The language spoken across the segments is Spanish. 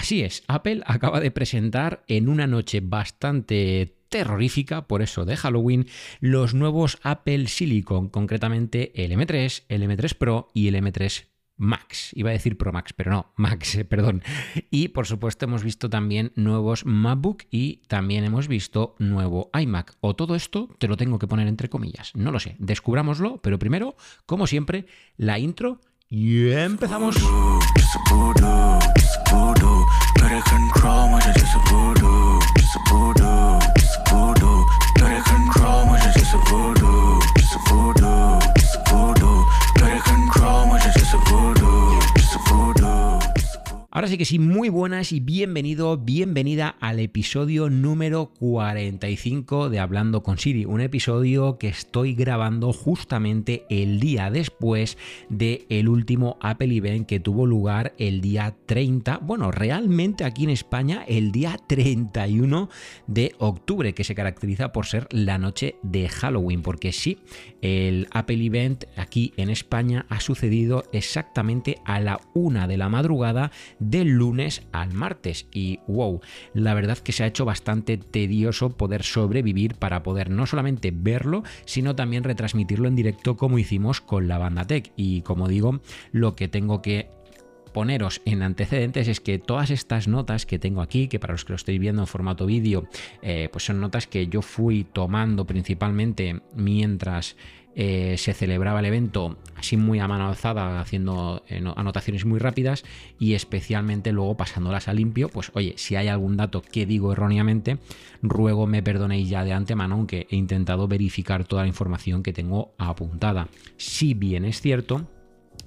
Así es, Apple acaba de presentar en una noche bastante terrorífica, por eso de Halloween, los nuevos Apple Silicon, concretamente el M3, el M3 Pro y el M3 Max. Iba a decir Pro Max, pero no, Max, eh, perdón. Y por supuesto hemos visto también nuevos MacBook y también hemos visto nuevo iMac. O todo esto te lo tengo que poner entre comillas. No lo sé, descubrámoslo, pero primero, como siempre, la intro y empezamos. Ahora sí que sí, muy buenas y bienvenido, bienvenida al episodio número 45 de Hablando con Siri, un episodio que estoy grabando justamente el día después del el último Apple Event que tuvo lugar el día 30, bueno, realmente aquí en España el día 31 de octubre, que se caracteriza por ser la noche de Halloween, porque sí, el Apple Event aquí en España ha sucedido exactamente a la una de la madrugada del lunes al martes. Y wow, la verdad que se ha hecho bastante tedioso poder sobrevivir para poder no solamente verlo, sino también retransmitirlo en directo como hicimos con la banda Tech. Y como digo, lo que tengo que poneros en antecedentes es que todas estas notas que tengo aquí, que para los que lo estoy viendo en formato vídeo, eh, pues son notas que yo fui tomando principalmente mientras eh, se celebraba el evento así muy a mano alzada, haciendo eh, anotaciones muy rápidas y especialmente luego pasándolas a limpio, pues oye, si hay algún dato que digo erróneamente, ruego me perdonéis ya de antemano, aunque he intentado verificar toda la información que tengo apuntada. Si bien es cierto,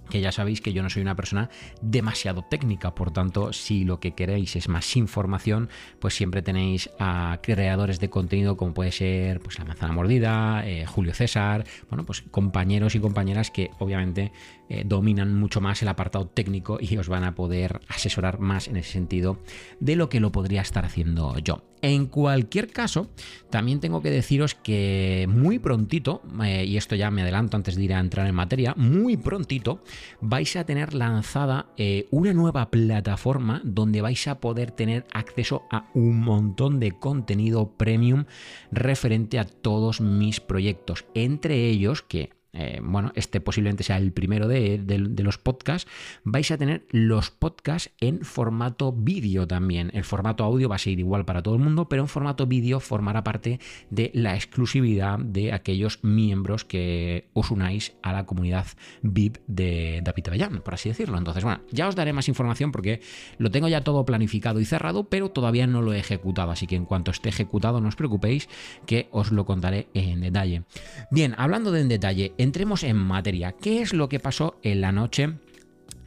que ya sabéis que yo no soy una persona demasiado técnica, por tanto, si lo que queréis es más información, pues siempre tenéis a creadores de contenido como puede ser pues, La Manzana Mordida, eh, Julio César, bueno, pues compañeros y compañeras que obviamente eh, dominan mucho más el apartado técnico y os van a poder asesorar más en ese sentido de lo que lo podría estar haciendo yo. En cualquier caso, también tengo que deciros que muy prontito, eh, y esto ya me adelanto antes de ir a entrar en materia, muy prontito vais a tener lanzada eh, una nueva plataforma donde vais a poder tener acceso a un montón de contenido premium referente a todos mis proyectos, entre ellos que eh, bueno, este posiblemente sea el primero de, los podcasts, vais a tener los podcasts en formato vídeo también. El formato audio va a ser igual para todo el mundo, pero en formato vídeo formará parte de la exclusividad de aquellos miembros que os unáis a la comunidad VIP de David Avellán, por así decirlo. Entonces, bueno, ya os daré más información porque lo tengo ya todo planificado y cerrado, pero todavía no lo he ejecutado, así que en cuanto esté ejecutado no os preocupéis que os lo contaré en detalle. Bien, hablando de en detalle, entremos en materia. ¿Qué es lo que pasó en la noche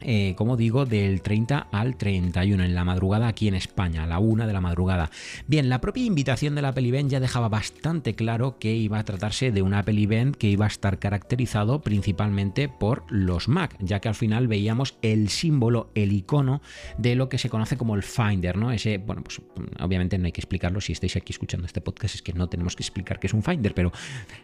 eh, como digo, del 30 al 31 en la madrugada aquí en España, a la 1 de la madrugada. Bien, la propia invitación del Apple Event ya dejaba bastante claro que iba a tratarse de un Apple Event que iba a estar caracterizado principalmente por los Mac, ya que al final veíamos el símbolo, el icono de lo que se conoce como el Finder, ¿no? Ese, bueno, pues obviamente no hay que explicarlo, si estáis aquí escuchando este podcast es que no tenemos que explicar qué es un Finder, pero,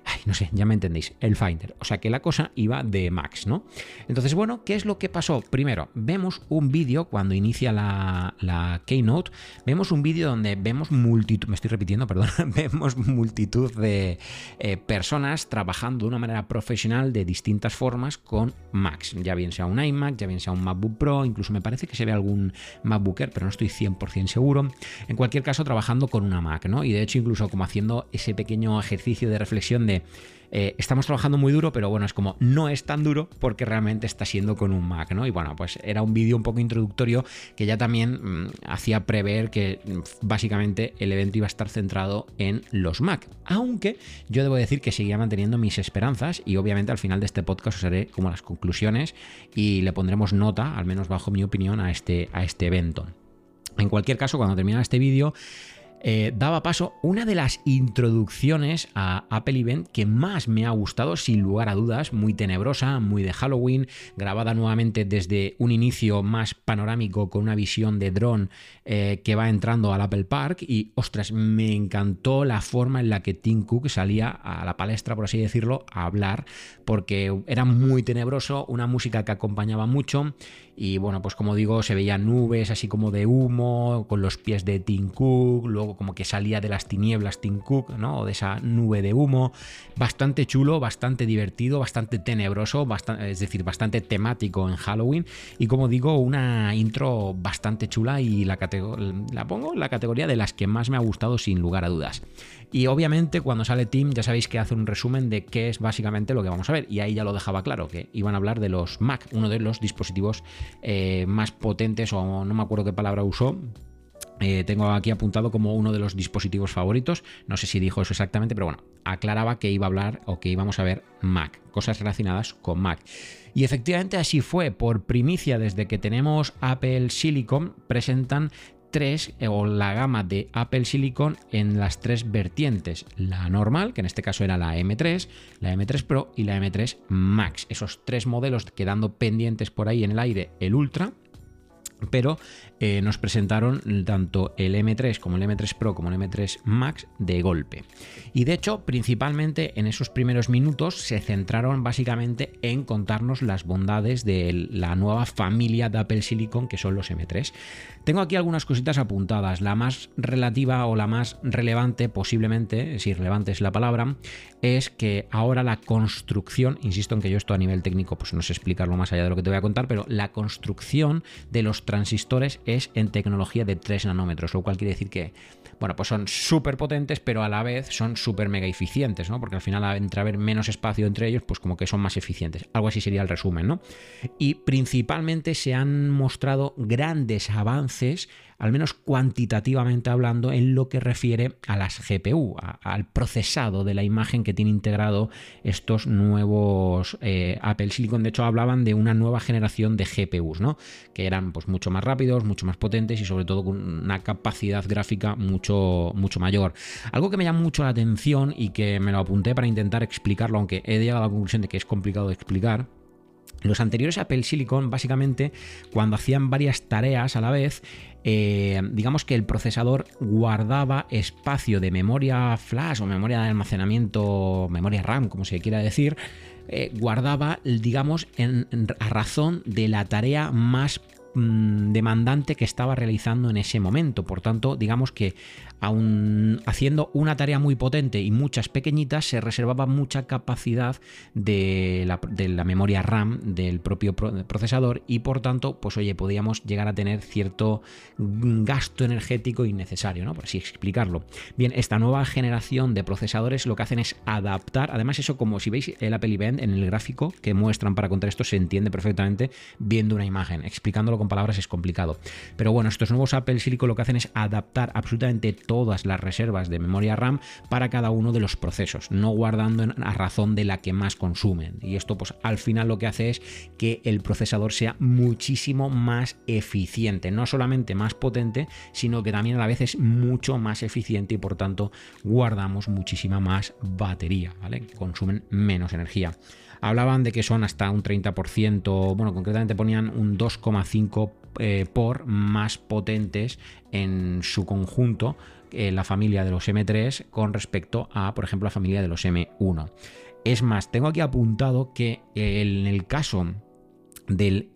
ay, no sé, ya me entendéis, el Finder. O sea que la cosa iba de Max, ¿no? Entonces, bueno, ¿qué es lo que pasó? Primero, vemos un vídeo cuando inicia la, Keynote, vemos un vídeo donde vemos multitud, me estoy repitiendo, perdón, vemos multitud de eh, personas trabajando de una manera profesional de distintas formas con Macs, ya bien sea un iMac, ya bien sea un MacBook Pro, incluso me parece que se ve algún MacBooker, pero no estoy 100% seguro. En cualquier caso, trabajando con una Mac, ¿no? Y de hecho, incluso como haciendo ese pequeño ejercicio de reflexión de eh, estamos trabajando muy duro, pero bueno, es como no es tan duro porque realmente está siendo con un Mac, ¿no? Y bueno, pues era un vídeo un poco introductorio que ya también mm, hacía prever que mm, básicamente el evento iba a estar centrado en los Mac. Aunque yo debo decir que seguía manteniendo mis esperanzas y obviamente al final de este podcast os haré como las conclusiones y le pondremos nota, al menos bajo mi opinión, a este, a este evento. En cualquier caso, cuando termine este vídeo, eh, daba paso una de las introducciones a Apple Event que más me ha gustado, sin lugar a dudas, muy tenebrosa, muy de Halloween, grabada nuevamente desde un inicio más panorámico con una visión de dron eh, que va entrando al Apple Park y, ostras, me encantó la forma en la que Tim Cook salía a la palestra, por así decirlo, a hablar, porque era muy tenebroso, una música que acompañaba mucho y bueno, pues como digo, se veían nubes así como de humo, con los pies de Tim Cook, luego como que salía de las tinieblas Tim Cook, ¿no? O de esa nube de humo. Bastante chulo, bastante divertido, bastante tenebroso, es decir, bastante temático en Halloween. Y como digo, una intro bastante chula y la, la pongo en la categoría de las que más me ha gustado sin lugar a dudas. Y obviamente cuando sale Tim ya sabéis que hace un resumen de qué es básicamente lo que vamos a ver. Y ahí ya lo dejaba claro, que iban a hablar de los Mac, uno de los dispositivos eh, más potentes, o no me acuerdo qué palabra usó, eh, tengo aquí apuntado como uno de los dispositivos favoritos. No sé si dijo eso exactamente, pero bueno, aclaraba que iba a hablar o que íbamos a ver Mac, cosas relacionadas con Mac. Y efectivamente así fue. Por primicia, desde que tenemos Apple Silicon, presentan tres eh, o la gama de Apple Silicon en las tres vertientes. La normal, que en este caso era la M3, la M3 Pro y la M3 Max. Esos tres modelos quedando pendientes por ahí en el aire, el Ultra pero eh, nos presentaron tanto el M3 como el M3 Pro como el M3 Max de golpe. Y de hecho, principalmente en esos primeros minutos se centraron básicamente en contarnos las bondades de la nueva familia de Apple Silicon que son los M3. Tengo aquí algunas cositas apuntadas. La más relativa o la más relevante, posiblemente, si relevante es la palabra, es que ahora la construcción, insisto en que yo esto a nivel técnico pues no sé explicarlo más allá de lo que te voy a contar, pero la construcción de los transistores es en tecnología de 3 nanómetros, lo cual quiere decir que, bueno, pues son súper potentes, pero a la vez son súper mega eficientes, ¿no? Porque al final, entre haber menos espacio entre ellos, pues como que son más eficientes. Algo así sería el resumen, ¿no? Y principalmente se han mostrado grandes avances al menos cuantitativamente hablando, en lo que refiere a las GPU, al procesado de la imagen que tiene integrado estos nuevos eh, Apple Silicon. De hecho, hablaban de una nueva generación de GPUs, ¿no? Que eran pues, mucho más rápidos, mucho más potentes y sobre todo con una capacidad gráfica mucho, mucho mayor. Algo que me llama mucho la atención y que me lo apunté para intentar explicarlo, aunque he llegado a la conclusión de que es complicado de explicar los anteriores Apple Silicon, básicamente, cuando hacían varias tareas a la vez, eh, digamos que el procesador guardaba espacio de memoria flash o memoria de almacenamiento, memoria RAM, como se quiera decir, eh, guardaba, digamos, a razón de la tarea más Mm, demandante que estaba realizando en ese momento. Por tanto, digamos que aun haciendo una tarea muy potente y muchas pequeñitas, se reservaba mucha capacidad de la, memoria RAM del propio procesador y por tanto, pues oye, podíamos llegar a tener cierto gasto energético innecesario, ¿no? Por así explicarlo. Bien, esta nueva generación de procesadores lo que hacen es adaptar, además eso como si veis el Apple Event en el gráfico que muestran para contar esto se entiende perfectamente viendo una imagen, explicándolo con palabras es complicado. Pero bueno, estos nuevos Apple Silicon lo que hacen es adaptar absolutamente todas las reservas de memoria RAM para cada uno de los procesos, no guardando a razón de la que más consumen. Y esto pues al final lo que hace es que el procesador sea muchísimo más eficiente, no solamente más potente, sino que también a la vez es mucho más eficiente y por tanto guardamos muchísima más batería. Consumen menos energía. Hablaban de que son hasta un 30%, bueno, concretamente ponían un 2,5 eh, por más potentes en su conjunto en la familia de los M3 con respecto a, por ejemplo, la familia de los M1. Es más, tengo aquí apuntado que en el caso del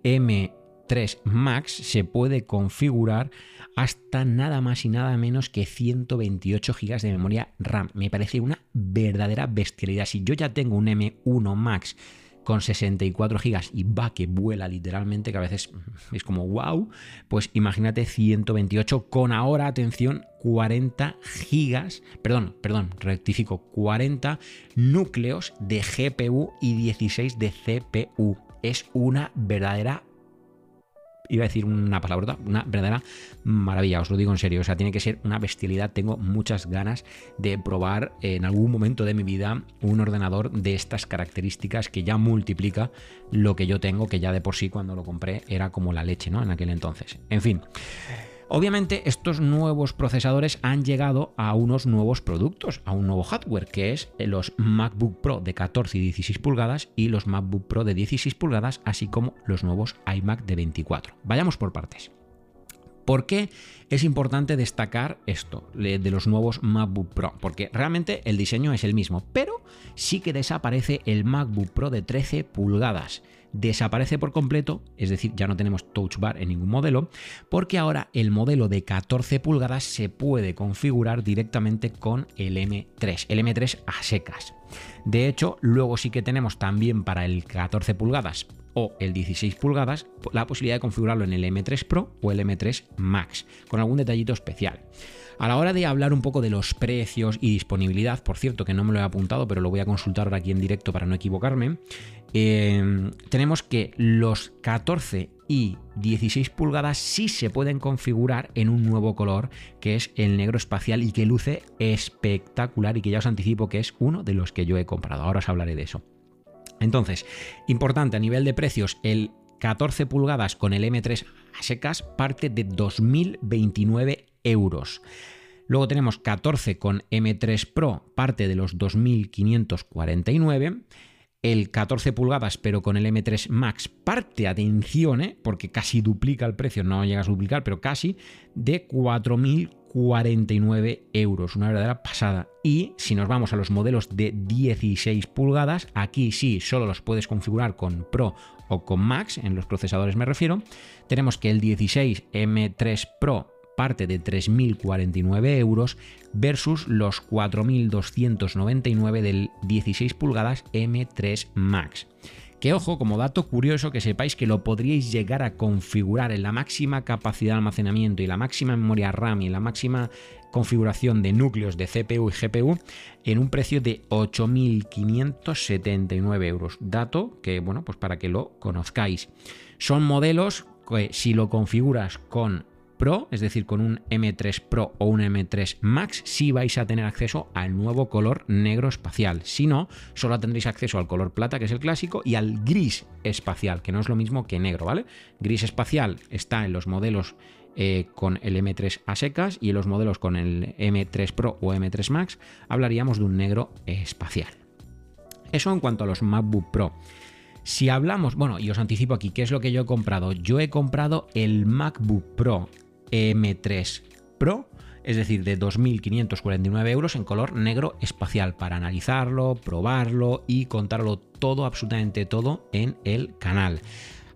M3 Max se puede configurar hasta nada más y nada menos que 128 GB de memoria RAM. Me parece una verdadera bestialidad. Si yo ya tengo un M1 Max con 64 GB y va que vuela literalmente, que a veces es como wow, pues imagínate 128 con ahora, atención, 40 GB, perdón, perdón, rectifico, 40 núcleos de GPU y 16 de CPU. Es una verdadera iba a decir una palabra, una verdadera maravilla, os lo digo en serio, o sea, tiene que ser una bestialidad, tengo muchas ganas de probar en algún momento de mi vida un ordenador de estas características que ya multiplica lo que yo tengo, que ya de por sí cuando lo compré era como la leche, ¿no? En aquel entonces. En fin. Obviamente estos nuevos procesadores han llegado a unos nuevos productos, a un nuevo hardware, que es los MacBook Pro de 14 y 16 pulgadas y los MacBook Pro de 16 pulgadas, así como los nuevos iMac de 24. Vayamos por partes. ¿Por qué es importante destacar esto de los nuevos MacBook Pro? Porque realmente el diseño es el mismo, pero sí que desaparece el MacBook Pro de 13 pulgadas desaparece por completo, es decir, ya no tenemos Touch Bar en ningún modelo, porque ahora el modelo de 14 pulgadas se puede configurar directamente con el M3, el M3 a secas. De hecho, luego sí que tenemos también para el 14 pulgadas o el 16 pulgadas la posibilidad de configurarlo en el M3 Pro o el M3 Max, con algún detallito especial. A la hora de hablar un poco de los precios y disponibilidad, por cierto que no me lo he apuntado, pero lo voy a consultar ahora aquí en directo para no equivocarme, eh, tenemos que los 14 y 16 pulgadas sí se pueden configurar en un nuevo color que es el negro espacial y que luce espectacular y que ya os anticipo que es uno de los que yo he comprado. Ahora os hablaré de eso. Entonces, importante a nivel de precios, el 14 pulgadas con el M3 a secas parte de 2.029 euros. Luego tenemos 14 con M3 Pro, parte de los 2.549 el 14 pulgadas, pero con el M3 Max, parte, atención, ¿eh? porque casi duplica el precio, no llega a duplicar, pero casi, de 4.049 euros, una verdadera pasada. Y si nos vamos a los modelos de 16 pulgadas, aquí sí, solo los puedes configurar con Pro o con Max, en los procesadores me refiero, tenemos que el 16 M3 Pro parte de 3.049 euros versus los 4.299 del 16 pulgadas M3 Max. Que ojo, como dato curioso, que sepáis que lo podríais llegar a configurar en la máxima capacidad de almacenamiento y la máxima memoria RAM y la máxima configuración de núcleos de CPU y GPU en un precio de 8.579 euros. Dato que, bueno, pues para que lo conozcáis. Son modelos que si lo configuras con Pro, es decir, con un M3 Pro o un M3 Max, sí vais a tener acceso al nuevo color negro espacial. Si no, solo tendréis acceso al color plata, que es el clásico, y al gris espacial, que no es lo mismo que negro, ¿vale? Gris espacial está en los modelos eh, con el M3 a secas y en los modelos con el M3 Pro o M3 Max hablaríamos de un negro espacial. Eso en cuanto a los MacBook Pro. Si hablamos, bueno, y os anticipo aquí, ¿qué es lo que yo he comprado? Yo he comprado el MacBook Pro M3 Pro, es decir, de 2.549 euros en color negro espacial para analizarlo, probarlo y contarlo todo, absolutamente todo en el canal.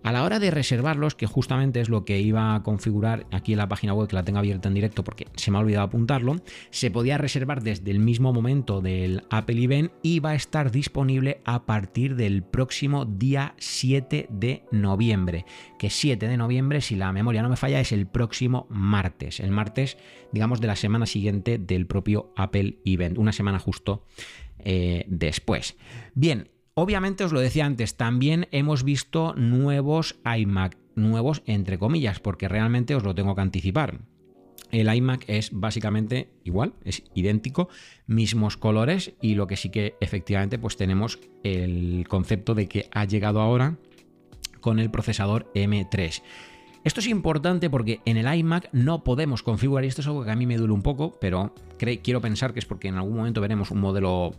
A la hora de reservarlos, que justamente es lo que iba a configurar aquí en la página web, que la tengo abierta en directo porque se me ha olvidado apuntarlo, se podía reservar desde el mismo momento del Apple Event y va a estar disponible a partir del próximo día 7 de noviembre. Que 7 de noviembre, si la memoria no me falla, es el próximo martes. El martes, digamos, de la semana siguiente del propio Apple Event. Una semana justo eh, después. Bien, Obviamente os lo decía antes, también hemos visto nuevos iMac, nuevos entre comillas, porque realmente os lo tengo que anticipar. El iMac es básicamente igual, es idéntico, mismos colores y lo que sí que efectivamente pues tenemos el concepto de que ha llegado ahora con el procesador M3. Esto es importante porque en el iMac no podemos configurar, y esto es algo que a mí me duele un poco, pero quiero pensar que es porque en algún momento veremos un modelo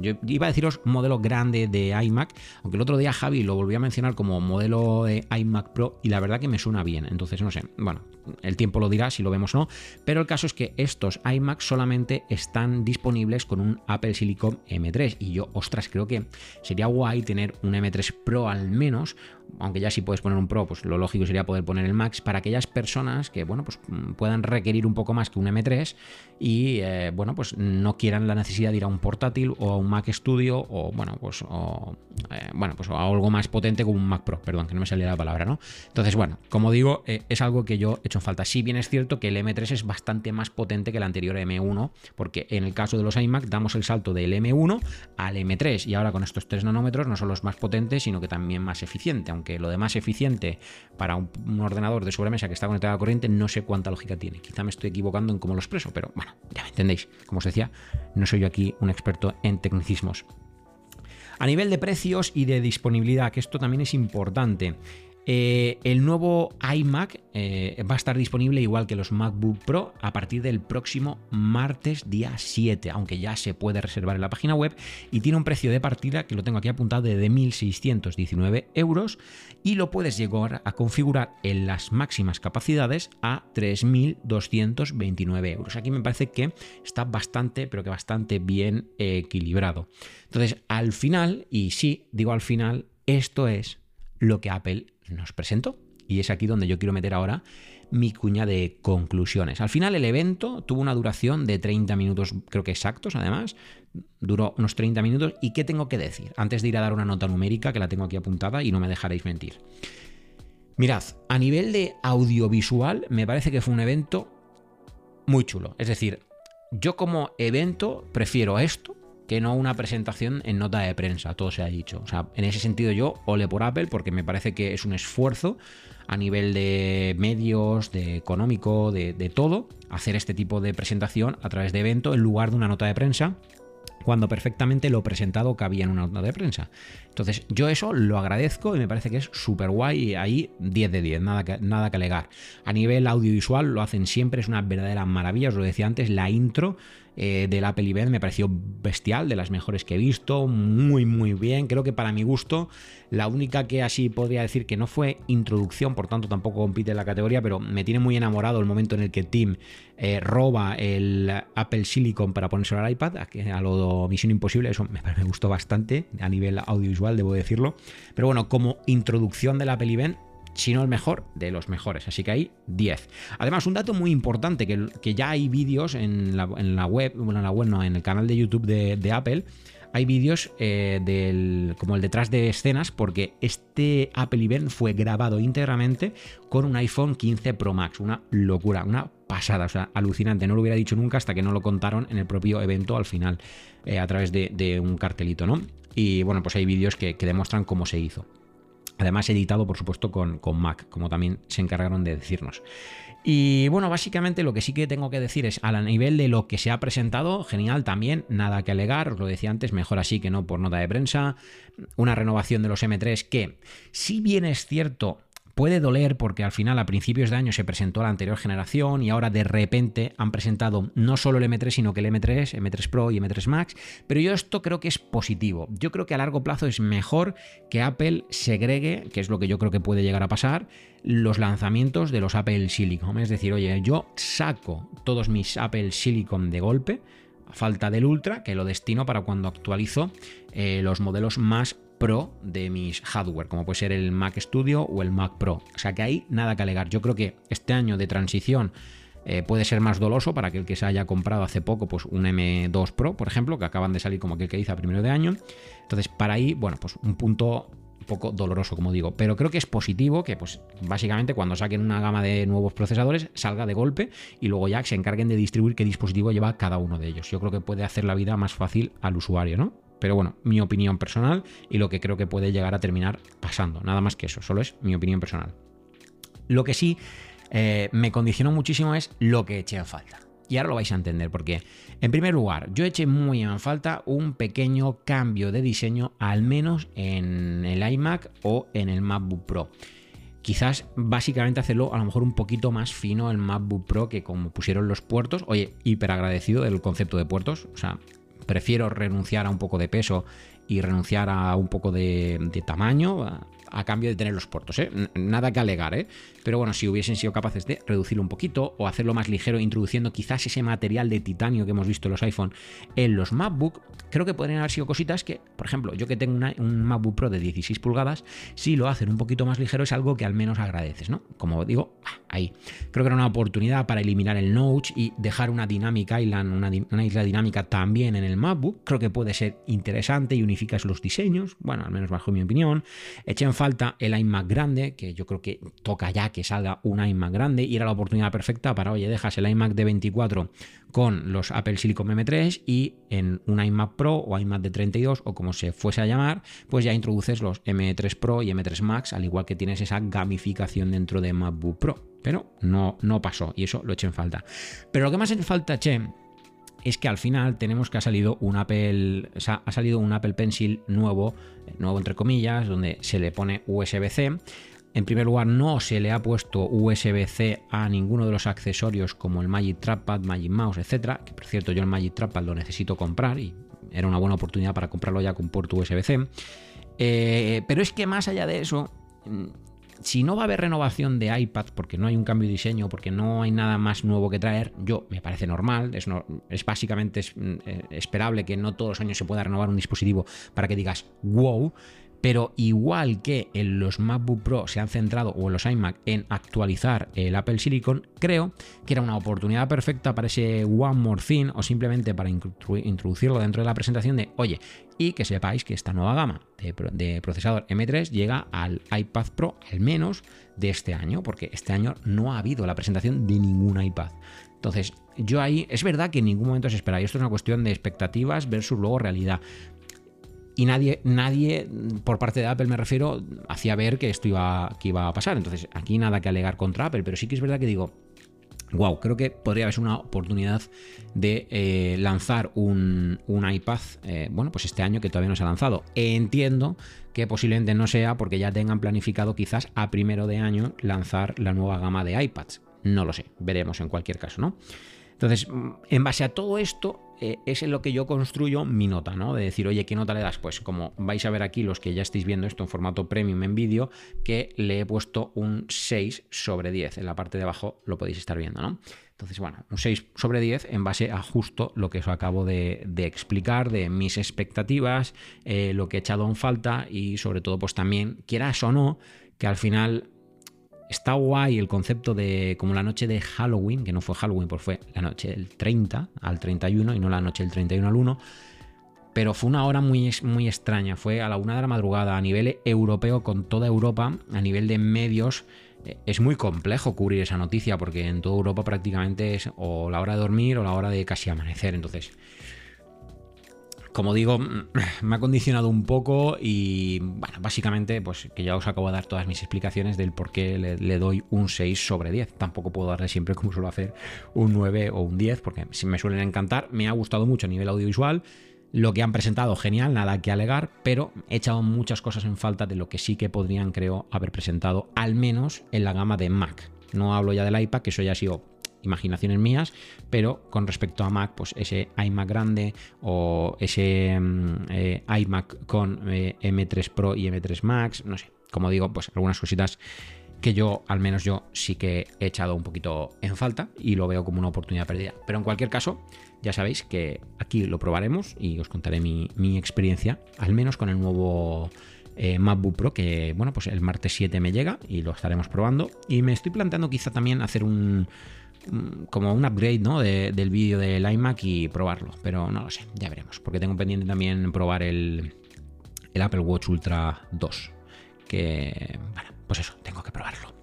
yo iba a deciros modelo grande de iMac, aunque el otro día Javi lo volvió a mencionar como modelo de iMac Pro y la verdad que me suena bien. Entonces, no sé, bueno, el tiempo lo dirá si lo vemos o no, pero el caso es que estos iMac solamente están disponibles con un Apple Silicon M3 y yo, ostras, creo que sería guay tener un M3 Pro al menos, aunque ya si puedes poner un Pro, pues lo lógico sería poder poner el Max para aquellas personas que, bueno, pues mm, puedan requerir un poco más que un M3 y, eh, bueno, pues no quieran la necesidad de ir a un portátil o a un Mac Studio o, bueno, pues, eh, bueno, pues a algo más potente como un Mac Pro, perdón, que no me salía la palabra, ¿no? Entonces, bueno, como digo, eh, es algo que yo he hecho falta. Si bien es cierto que el M3 es bastante más potente que el anterior M1, porque en el caso de los iMac damos el salto del M1 al M3 y ahora con estos 3 nanómetros no solo es más potente, sino que también más eficiente, aunque lo de más eficiente para un, ordenador de sobremesa que está conectado a corriente no sé cuánta lógica tiene. Quizá me estoy equivocando en cómo lo expreso, pero bueno, ya me entendéis. Como os decía, no soy yo aquí un experto en tecnicismos. A nivel de precios y de disponibilidad, que esto también es importante. Eh, el nuevo iMac eh, va a estar disponible igual que los MacBook Pro a partir del próximo martes día 7, aunque ya se puede reservar en la página web y tiene un precio de partida que lo tengo aquí apuntado de 1.619 euros y lo puedes llegar a configurar en las máximas capacidades a 3.229 euros. Aquí me parece que está bastante, pero que bastante bien equilibrado. Entonces, al final, y sí, digo al final, esto es lo que Apple nos presentó. Y es aquí donde yo quiero meter ahora mi cuña de conclusiones. Al final el evento tuvo una duración de 30 minutos, creo que exactos además, duró unos 30 minutos. ¿Y qué tengo que decir? Antes de ir a dar una nota numérica, que la tengo aquí apuntada y no me dejaréis mentir. Mirad, a nivel de audiovisual me parece que fue un evento muy chulo. Es decir, yo como evento prefiero esto que no una presentación en nota de prensa, todo se ha dicho. O sea, en ese sentido yo ole por Apple porque me parece que es un esfuerzo a nivel de medios, de económico, de, de todo, hacer este tipo de presentación a través de evento en lugar de una nota de prensa cuando perfectamente lo presentado cabía en una nota de prensa. Entonces, yo eso lo agradezco y me parece que es súper guay ahí 10 de 10, nada que, nada que alegar. A nivel audiovisual lo hacen siempre, es una verdadera maravilla, os lo decía antes, la intro eh, del Apple Event me pareció bestial, de las mejores que he visto, muy muy bien, creo que para mi gusto la única que así podría decir que no fue introducción, por tanto tampoco compite en la categoría, pero me tiene muy enamorado el momento en el que Tim eh, roba el Apple Silicon para ponerse al iPad, a lo Misión Imposible, eso me, me gustó bastante a nivel audiovisual, debo decirlo, pero bueno, como introducción del Apple Event si no el mejor de los mejores. Así que ahí 10. Además, un dato muy importante, que, que ya hay vídeos en la, web, bueno, en la web en el canal de YouTube de, Apple, hay vídeos eh, como el detrás de escenas, porque este Apple Event fue grabado íntegramente con un iPhone 15 Pro Max. Una locura, una pasada, o sea, alucinante. No lo hubiera dicho nunca hasta que no lo contaron en el propio evento al final, eh, a través de, un cartelito, ¿no? Y bueno, pues hay vídeos que demuestran cómo se hizo. Además editado, por supuesto, con, Mac, como también se encargaron de decirnos. Y bueno, básicamente lo que sí que tengo que decir es, a nivel de lo que se ha presentado, genial también, nada que alegar, os lo decía antes, mejor así que no por nota de prensa, una renovación de los M3 que, si bien es cierto, Puede doler porque al final a principios de año se presentó la anterior generación y ahora de repente han presentado no solo el M3 sino que el M3, M3 Pro y M3 Max, pero yo esto creo que es positivo. Yo creo que a largo plazo es mejor que Apple segregue, que es lo que yo creo que puede llegar a pasar, los lanzamientos de los Apple Silicon. Es decir, oye, yo saco todos mis Apple Silicon de golpe, a falta del Ultra, que lo destino para cuando actualizo eh, los modelos más Pro de mis hardware, como puede ser el Mac Studio o el Mac Pro. O sea que ahí nada que alegar. Yo creo que este año de transición eh, puede ser más doloso para aquel que se haya comprado hace poco pues un M2 Pro, por ejemplo, que acaban de salir como aquel que hice a primero de año. Entonces, para ahí, bueno, pues un punto un poco doloroso, como digo, pero creo que es positivo que, pues, básicamente cuando saquen una gama de nuevos procesadores salga de golpe y luego ya se encarguen de distribuir qué dispositivo lleva cada uno de ellos. Yo creo que puede hacer la vida más fácil al usuario, ¿no? Pero bueno, mi opinión personal y lo que creo que puede llegar a terminar pasando. Nada más que eso, solo es mi opinión personal. Lo que sí eh, me condicionó muchísimo es lo que eché en falta. Y ahora lo vais a entender porque, en primer lugar, yo eché muy en falta un pequeño cambio de diseño, al menos en el iMac o en el MacBook Pro. Quizás básicamente hacerlo a lo mejor un poquito más fino el MacBook Pro que como pusieron los puertos. Oye, hiper agradecido del concepto de puertos. O sea, prefiero renunciar a un poco de peso y renunciar a un poco de, tamaño a, cambio de tener los puertos. ¿eh? Nada que alegar, ¿eh? Pero bueno, si hubiesen sido capaces de reducirlo un poquito o hacerlo más ligero, introduciendo quizás ese material de titanio que hemos visto en los iPhone en los MacBook, creo que podrían haber sido cositas que, por ejemplo, yo que tengo un MacBook Pro de 16 pulgadas, si lo hacen un poquito más ligero es algo que al menos agradeces, ¿no? Como digo, ahí. Creo que era una oportunidad para eliminar el notch y dejar una dinámica island, una, una isla dinámica también en el MacBook. Creo que puede ser interesante y unificas los diseños, bueno, al menos bajo mi opinión. Eché en falta el iMac grande, que yo creo que toca ya que salga un iMac grande y era la oportunidad perfecta para, oye, dejas el iMac de 24 con los Apple Silicon M3 y en un iMac Pro o iMac de 32 o como se fuese a llamar, pues ya introduces los M3 Pro y M3 Max, al igual que tienes esa gamificación dentro de MacBook Pro. Pero no, no pasó y eso lo eché en falta. Pero lo que más en falta, che, es que al final tenemos que ha salido un Apple, ha salido un Apple Pencil nuevo, nuevo entre comillas, donde se le pone USB-C En primer lugar, no se le ha puesto USB-C a ninguno de los accesorios como el Magic Trackpad, Magic Mouse, etcétera. Que por cierto, yo el Magic Trackpad lo necesito comprar y era una buena oportunidad para comprarlo ya con puerto USB-C. Eh, pero es que más allá de eso, mm, si no va a haber renovación de iPad porque no hay un cambio de diseño, porque no hay nada más nuevo que traer, yo me parece normal, es, básicamente mm, eh, esperable que no todos los años se pueda renovar un dispositivo para que digas wow, pero igual que en los MacBook Pro se han centrado, o en los iMac, en actualizar el Apple Silicon, creo que era una oportunidad perfecta para ese One More Thing o simplemente para introducirlo dentro de la presentación de, oye, y que sepáis que esta nueva gama de, procesador M3 llega al iPad Pro al menos de este año, porque este año no ha habido la presentación de ningún iPad. Entonces, yo ahí, es verdad que en ningún momento se espera, y esto es una cuestión de expectativas versus luego realidad y nadie, nadie, por parte de Apple me refiero, hacía ver que esto iba, que iba a pasar. Entonces, aquí nada que alegar contra Apple, pero sí que es verdad que digo, wow, creo que podría haber una oportunidad de eh, lanzar un, iPad, eh, bueno, pues este año que todavía no se ha lanzado. Entiendo que posiblemente no sea porque ya tengan planificado quizás a primero de año lanzar la nueva gama de iPads. No lo sé, veremos en cualquier caso, ¿no? Entonces, en base a todo esto, eh, es en lo que yo construyo mi nota, ¿no? De decir, oye, ¿qué nota le das? Pues como vais a ver aquí los que ya estáis viendo esto en formato premium en vídeo, que le he puesto un 6 sobre 10. En la parte de abajo lo podéis estar viendo, ¿no? Entonces, bueno, un 6 sobre 10 en base a justo lo que os acabo de, explicar, de mis expectativas, eh, lo que he echado en falta y sobre todo, pues también, quieras o no, que al final está guay el concepto de como la noche de Halloween, que no fue Halloween, pues fue la noche del 30 al 31 y no la noche del 31 al 1. Pero fue una hora muy, muy extraña, fue a la una de la madrugada a nivel europeo con toda Europa, a nivel de medios. Eh, es muy complejo cubrir esa noticia porque en toda Europa prácticamente es o la hora de dormir o la hora de casi amanecer. Entonces, como digo, me ha condicionado un poco y, bueno, básicamente, pues que ya os acabo de dar todas mis explicaciones del por qué le, doy un 6 sobre 10. Tampoco puedo darle siempre, como suelo hacer, un 9 o un 10, porque me suelen encantar. Me ha gustado mucho a nivel audiovisual. Lo que han presentado, genial, nada que alegar, pero he echado muchas cosas en falta de lo que sí que podrían, creo, haber presentado, al menos en la gama de Mac. No hablo ya del iPad, que eso ya ha sido imaginaciones mías, pero con respecto a Mac, pues ese iMac grande o ese mm, eh, iMac con eh, M3 Pro y M3 Max, no sé, como digo, pues algunas cositas que yo, al menos yo, sí que he echado un poquito en falta y lo veo como una oportunidad perdida. Pero en cualquier caso, ya sabéis que aquí lo probaremos y os contaré mi, experiencia, al menos con el nuevo eh, MacBook Pro, que bueno, pues el martes 7 me llega y lo estaremos probando. Y me estoy planteando quizá también hacer un, como un upgrade ¿no? del vídeo del iMac y probarlo. Pero no lo sé, ya veremos. Porque tengo pendiente también probar el, el Apple Watch Ultra 2. Que, bueno, pues eso, tengo que probarlo.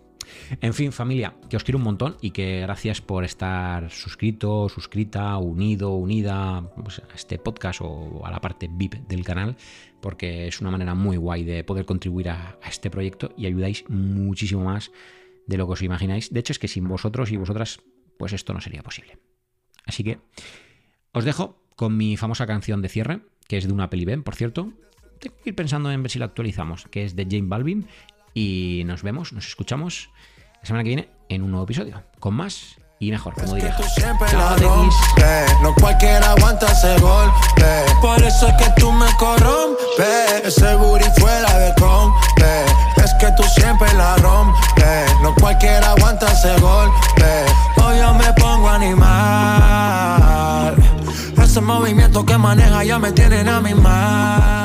En fin, familia, que os quiero un montón y que gracias por estar suscrito, suscrita, unido, unida pues, a este podcast o a la parte VIP del canal, porque es una manera muy guay de poder contribuir a este proyecto y ayudáis muchísimo más de lo que os imagináis. De hecho, es que sin vosotros y vosotras pues esto no sería posible. Así que os dejo con mi famosa canción de cierre, que es de una peli Ben, por cierto. Tengo que ir pensando en ver si la actualizamos, que es de Jane Balvin. Y nos vemos, nos escuchamos la semana que viene en un nuevo episodio, con más y mejor, como diría. No cualquiera aguanta ese golpe. Por eso es que tú me corrompes. Ese booty fuera de compte. Es que tú siempre la rompes. No cualquiera aguanta ese golpe. Hoy yo me pongo a animar. Ese movimiento que maneja ya me tienen a mi mar